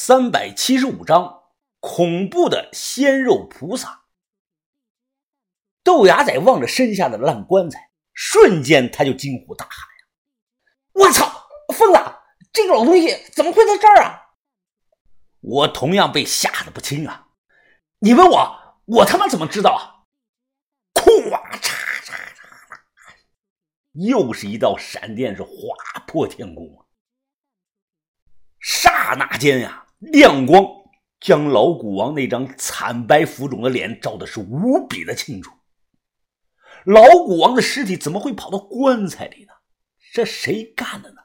三百七十五章恐怖的鲜肉菩萨。豆芽仔望着身下的烂棺材，瞬间他就惊呼大喊：“！我操，疯子！这个老东西怎么会在这儿啊？”我同样被吓得不轻啊！你问我，我他妈怎么知道啊？嚓嚓嚓，又是一道闪电，是划破天空啊！刹那间呀，亮光将老古王那张惨白浮肿的脸照的是无比的清楚。老古王的尸体怎么会跑到棺材里呢？这谁干的呢？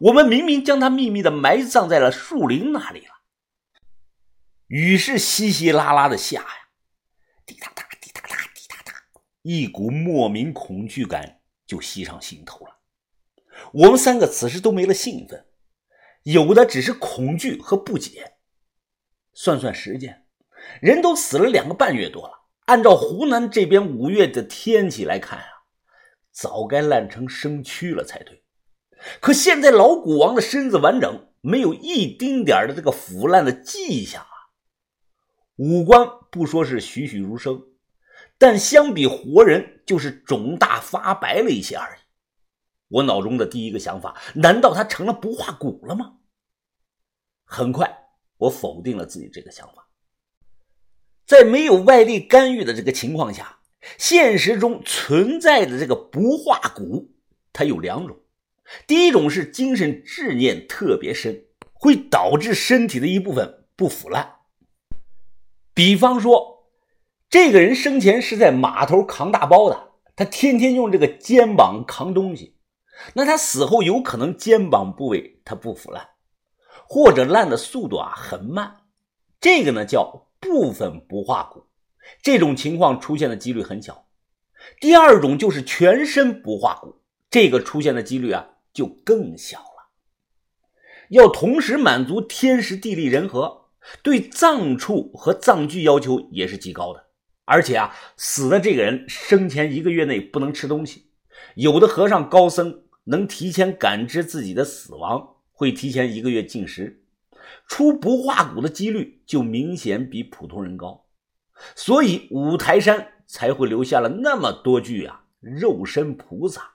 我们明明将他秘密的埋葬在了树林那里了。雨是稀稀拉拉的下呀，滴答答，滴答答，滴答答，一股莫名恐惧感就袭上心头了。我们三个此时都没了兴奋。有的只是恐惧和不解。算算时间，人都死了两个半月多了。按照湖南这边五月的天气来看啊，早该烂成生蛆了才对。可现在老古王的身子完整，没有一丁点的这个腐烂的迹象啊。五官不说是栩栩如生，但相比活人，就是肿大发白了一些而已。我脑中的第一个想法，难道他成了不化骨了吗？很快，我否定了自己这个想法。在没有外力干预的这个情况下，现实中存在的这个不化骨，它有两种。第一种是精神执念特别深，会导致身体的一部分不腐烂。比方说，这个人生前是在码头扛大包的，他天天用这个肩膀扛东西。那他死后有可能肩膀部位它不腐烂，或者烂的速度啊很慢，这个呢叫部分不化骨，这种情况出现的几率很小。第二种就是全身不化骨，这个出现的几率啊就更小了。要同时满足天时地利人和，对葬处和葬具要求也是极高的，而且啊死的这个人生前一个月内不能吃东西，有的和尚高僧。能提前感知自己的死亡，会提前一个月进食，出不化骨的几率就明显比普通人高，所以五台山才会留下了那么多具啊肉身菩萨。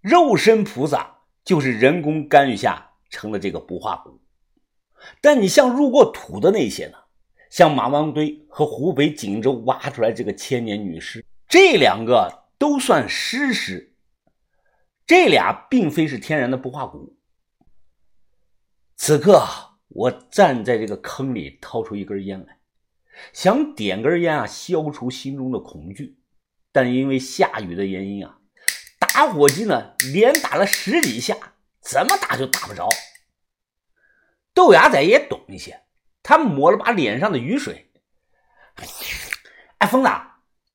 肉身菩萨就是人工干预下成了这个不化骨，但你像入过土的那些呢，像马王堆和湖北锦州挖出来这个千年女尸，这两个都算尸尸。这俩并非是天然的不化骨。此刻，我站在这个坑里，掏出一根烟来，想点根烟啊，消除心中的恐惧。但因为下雨的原因啊，打火机呢连打了十几下，怎么打就打不着。豆芽仔也懂一些，他抹了把脸上的雨水。哎，疯子，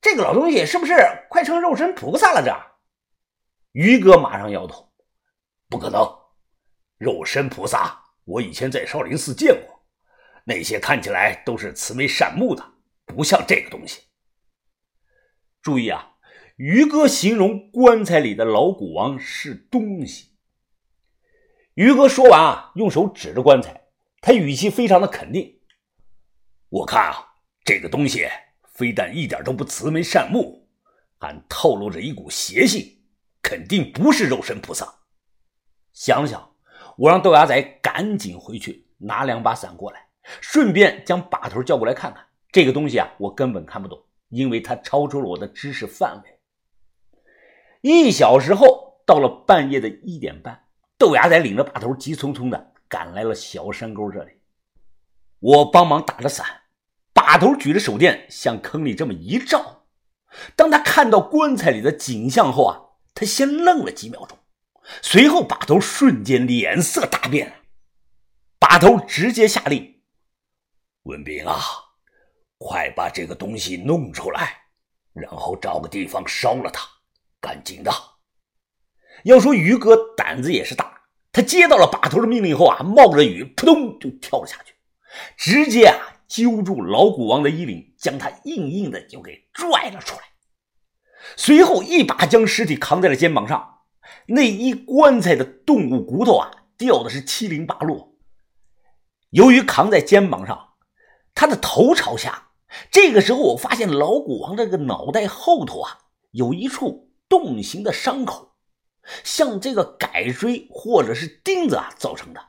这个老东西是不是快成肉身菩萨了？这？于哥马上摇头：“不可能，肉身菩萨，我以前在少林寺见过，那些看起来都是慈眉善目的，不像这个东西。”注意啊，于哥形容棺材里的老古王是东西。于哥说完啊，用手指着棺材，他语气非常的肯定：“我看啊，这个东西非但一点都不慈眉善目，还透露着一股邪性。”肯定不是肉身菩萨。想想，我让豆芽仔赶紧回去拿两把伞过来，顺便将把头叫过来看看。这个东西啊，我根本看不懂，因为它超出了我的知识范围。一小时后，到了半夜的一点半，豆芽仔领着把头急匆匆的赶来了小山沟这里。我帮忙打着伞，把头举着手电向坑里这么一照。当他看到棺材里的景象后啊。他先愣了几秒钟，随后把头瞬间脸色大变，把头直接下令：“文斌啊，快把这个东西弄出来，然后找个地方烧了它，赶紧的。”要说于哥胆子也是大，他接到了把头的命令后啊，冒着雨扑通就跳了下去，直接啊揪住老古王的衣领，将他硬硬的就给拽了出来。随后一把将尸体扛在了肩膀上，那一棺材的动物骨头啊掉的是七零八落。由于扛在肩膀上，他的头朝下。这个时候，我发现老古王这个脑袋后头啊，有一处洞形的伤口，像这个改锥或者是钉子啊造成的。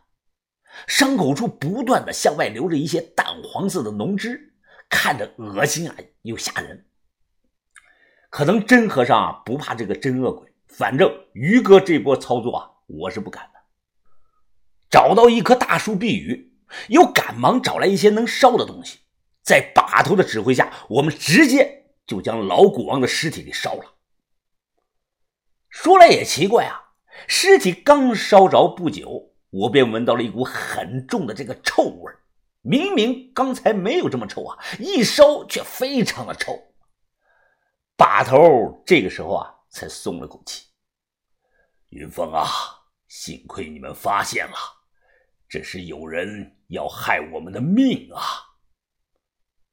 伤口处不断的向外流着一些淡黄色的脓汁，看着恶心啊，又吓人。可能真和尚啊不怕这个真恶鬼，反正于哥这波操作啊，我是不敢的。找到一棵大树避雨，又赶忙找来一些能烧的东西，在把头的指挥下，我们直接就将老古王的尸体给烧了。说来也奇怪啊，尸体刚烧着不久。我便闻到了一股很重的这个臭味明明刚才没有这么臭啊，一烧却非常的臭。把头这个时候啊，才松了口气。云峰啊，幸亏你们发现了，这是有人要害我们的命啊！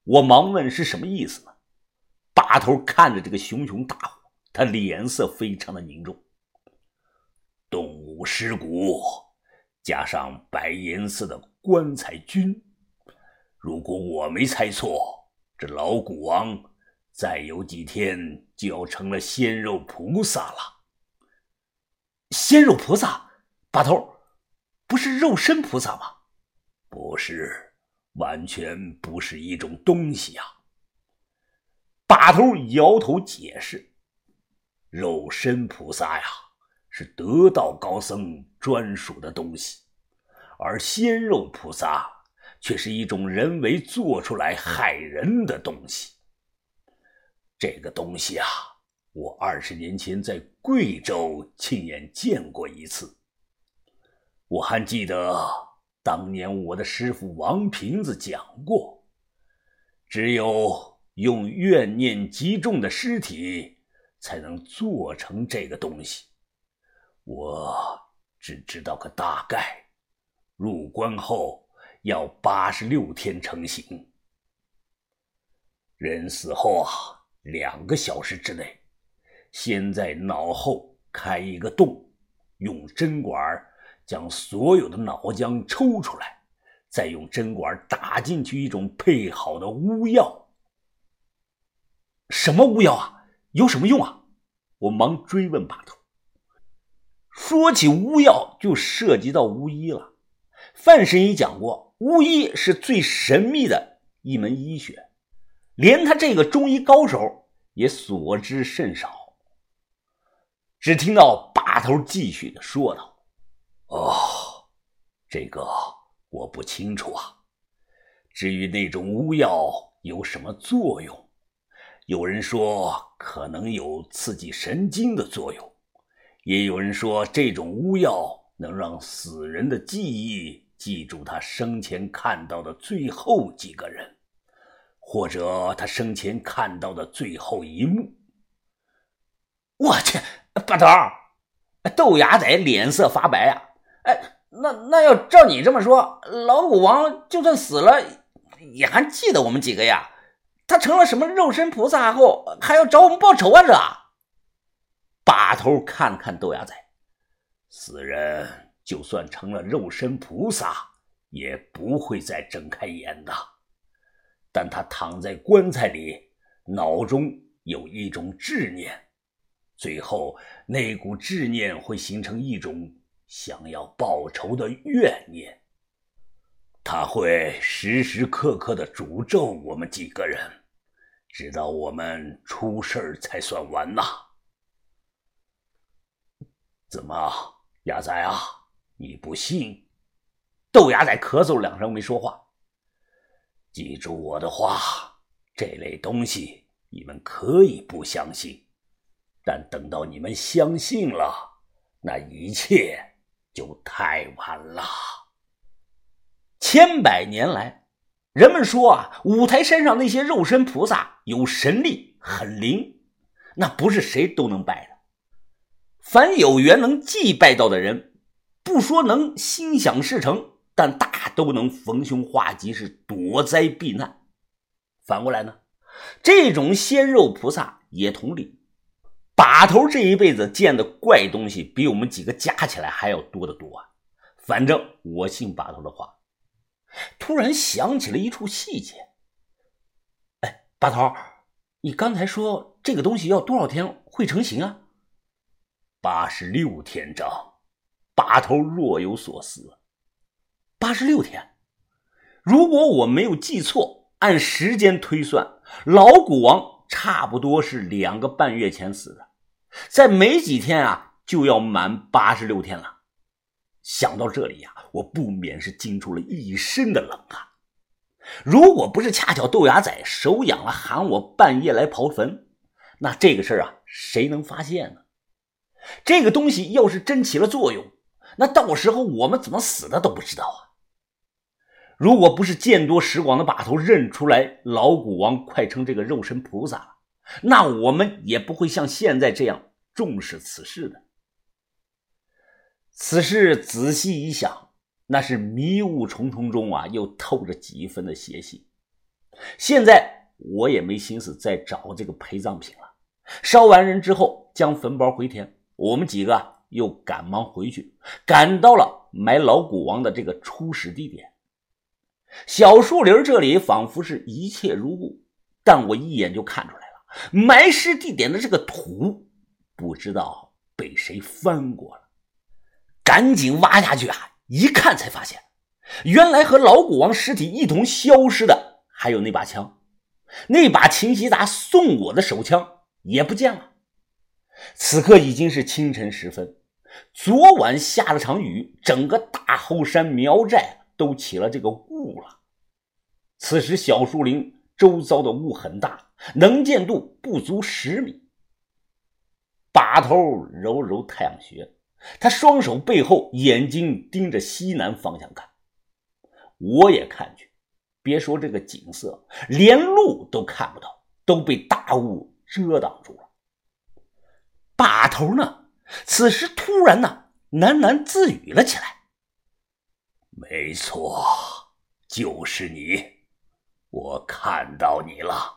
我忙问是什么意思呢？把头看着这个熊熊大火，他脸色非常的凝重。动物尸骨。加上白颜色的棺材菌，如果我没猜错，这老古王再有几天就要成了鲜肉菩萨了。鲜肉菩萨，把头，不是肉身菩萨吗？不是，完全不是一种东西呀。把头摇头解释：“肉身菩萨呀。”是得道高僧专属的东西，而鲜肉菩萨却是一种人为做出来害人的东西。这个东西啊，我二十年前在贵州亲眼见过一次。我还记得当年我的师傅王瓶子讲过，只有用怨念极重的尸体，才能做成这个东西。我只知道个大概，入关后要八十六天成型。人死后啊，两个小时之内，先在脑后开一个洞，用针管将所有的脑浆抽出来，再用针管打进去一种配好的巫药。什么巫药啊？有什么用啊？我忙追问把头。说起巫药，就涉及到巫医了。范神医讲过，巫医是最神秘的一门医学，连他这个中医高手也所知甚少。只听到把头继续的说道：“哦，这个我不清楚啊。至于那种巫药有什么作用，有人说可能有刺激神经的作用。”也有人说，这种巫药能让死人的记忆记住他生前看到的最后几个人，或者他生前看到的最后一幕。我去，把头豆芽仔脸色发白啊！哎，那那要照你这么说，老古王就算死了，也还记得我们几个呀？他成了什么肉身菩萨后，还要找我们报仇啊？这？把头看了看豆芽仔，死人就算成了肉身菩萨，也不会再睁开眼的。但他躺在棺材里，脑中有一种执念，最后那股执念会形成一种想要报仇的怨念。他会时时刻刻的诅咒我们几个人，直到我们出事才算完呐。怎么，牙仔啊？你不信？豆芽仔咳嗽两声没说话。记住我的话，这类东西你们可以不相信，但等到你们相信了，那一切就太晚了。千百年来，人们说啊，五台山上那些肉身菩萨有神力，很灵，那不是谁都能拜的。凡有缘能祭拜到的人，不说能心想事成，但大都能逢凶化吉，是躲灾避难。反过来呢，这种鲜肉菩萨也同理。把头这一辈子见的怪东西，比我们几个加起来还要多得多啊！反正我信把头的话，突然想起了一处细节。哎，把头，你刚才说这个东西要多少天会成型啊？八十六天整。把头若有所思。八十六天，如果我没有记错，按时间推算，老古王差不多是两个半月前死的，在没几天啊就要满八十六天了。想到这里呀，我不免是惊出了一身的冷汗。如果不是恰巧豆芽仔手痒了喊我半夜来刨坟，那这个事儿啊，谁能发现呢？这个东西要是真起了作用，那到时候我们怎么死的都不知道啊！如果不是见多识广的把头认出来老古王快成这个肉身菩萨了，那我们也不会像现在这样重视此事的。此事仔细一想，那是迷雾重重中啊，又透着几分的邪气。现在我也没心思再找这个陪葬品了。烧完人之后，将坟包回填，我们几个。又赶忙回去，赶到了埋老古王的这个初始地点。小树林这里仿佛是一切如故，但我一眼就看出来了，埋尸地点的这个土不知道被谁翻过了。赶紧挖下去啊！一看才发现，原来和老古王尸体一同消失的还有那把枪，那把秦希达送我的手枪也不见了。此刻已经是清晨时分，昨晚下了场雨，整个大后山苗寨都起了这个雾了。此时小树林周遭的雾很大，能见度不足十米。把头揉揉太阳穴，他双手背后，眼睛盯着西南方向看。我也看去，别说这个景色，连路都看不到，都被大雾遮挡住了。把头呢？此时突然呢，喃喃自语了起来：“没错，就是你，我看到你了。”